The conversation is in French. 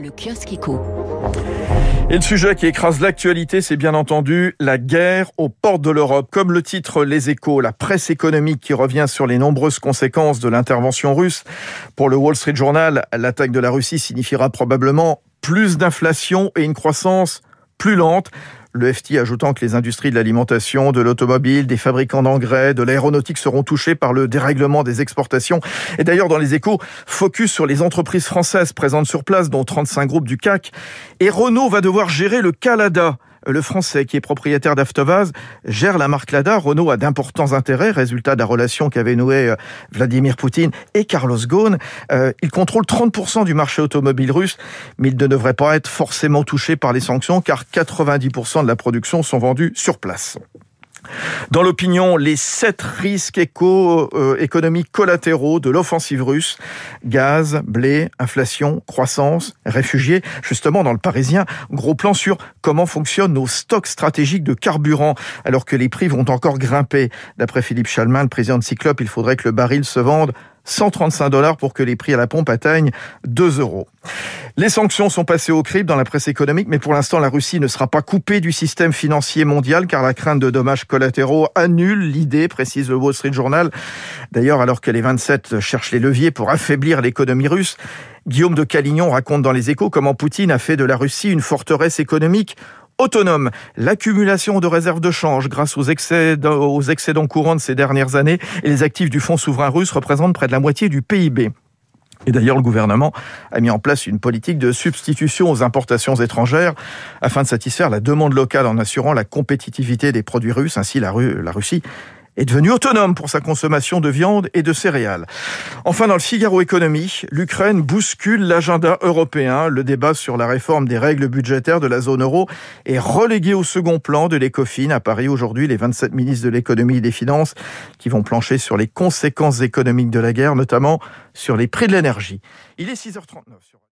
Le kiosque éco. Et le sujet qui écrase l'actualité, c'est bien entendu la guerre aux portes de l'Europe. Comme le titre Les Échos, la presse économique qui revient sur les nombreuses conséquences de l'intervention russe. Pour le Wall Street Journal, l'attaque de la Russie signifiera probablement plus d'inflation et une croissance plus lente. Le FT ajoutant que les industries de l'alimentation, de l'automobile, des fabricants d'engrais, de l'aéronautique seront touchées par le dérèglement des exportations. Et d'ailleurs, dans les échos, focus sur les entreprises françaises présentes sur place, dont 35 groupes du CAC. Et Renault va devoir gérer le Canada le Français, qui est propriétaire d'Aftovaz, gère la marque Lada. Renault a d'importants intérêts, résultat de la relation qu'avaient noué euh, Vladimir Poutine et Carlos Ghosn. Euh, il contrôle 30% du marché automobile russe, mais il ne devrait pas être forcément touché par les sanctions, car 90% de la production sont vendus sur place. Dans l'opinion, les sept risques éco, euh, économiques collatéraux de l'offensive russe, gaz, blé, inflation, croissance, réfugiés, justement dans le Parisien, gros plan sur comment fonctionnent nos stocks stratégiques de carburant alors que les prix vont encore grimper. D'après Philippe Chalmin, le président de Cyclope, il faudrait que le baril se vende 135 dollars pour que les prix à la pompe atteignent 2 euros. Les sanctions sont passées au crible dans la presse économique, mais pour l'instant, la Russie ne sera pas coupée du système financier mondial car la crainte de dommages collatéraux annule l'idée, précise le Wall Street Journal. D'ailleurs, alors que les 27 cherchent les leviers pour affaiblir l'économie russe, Guillaume de Calignon raconte dans les échos comment Poutine a fait de la Russie une forteresse économique autonome. L'accumulation de réserves de change grâce aux, excédents courants de ces dernières années et les actifs du fonds souverain russe représentent près de la moitié du PIB. Et d'ailleurs, le gouvernement a mis en place une politique de substitution aux importations étrangères afin de satisfaire la demande locale en assurant la compétitivité des produits russes. Ainsi, la Russie est devenu autonome pour sa consommation de viande et de céréales. Enfin, dans le Figaro Économie, l'Ukraine bouscule l'agenda européen. Le débat sur la réforme des règles budgétaires de la zone euro est relégué au second plan de l'ECOFIN à Paris aujourd'hui. Les 27 ministres de l'économie et des finances qui vont plancher sur les conséquences économiques de la guerre, notamment sur les prix de l'énergie. Il est 6h39.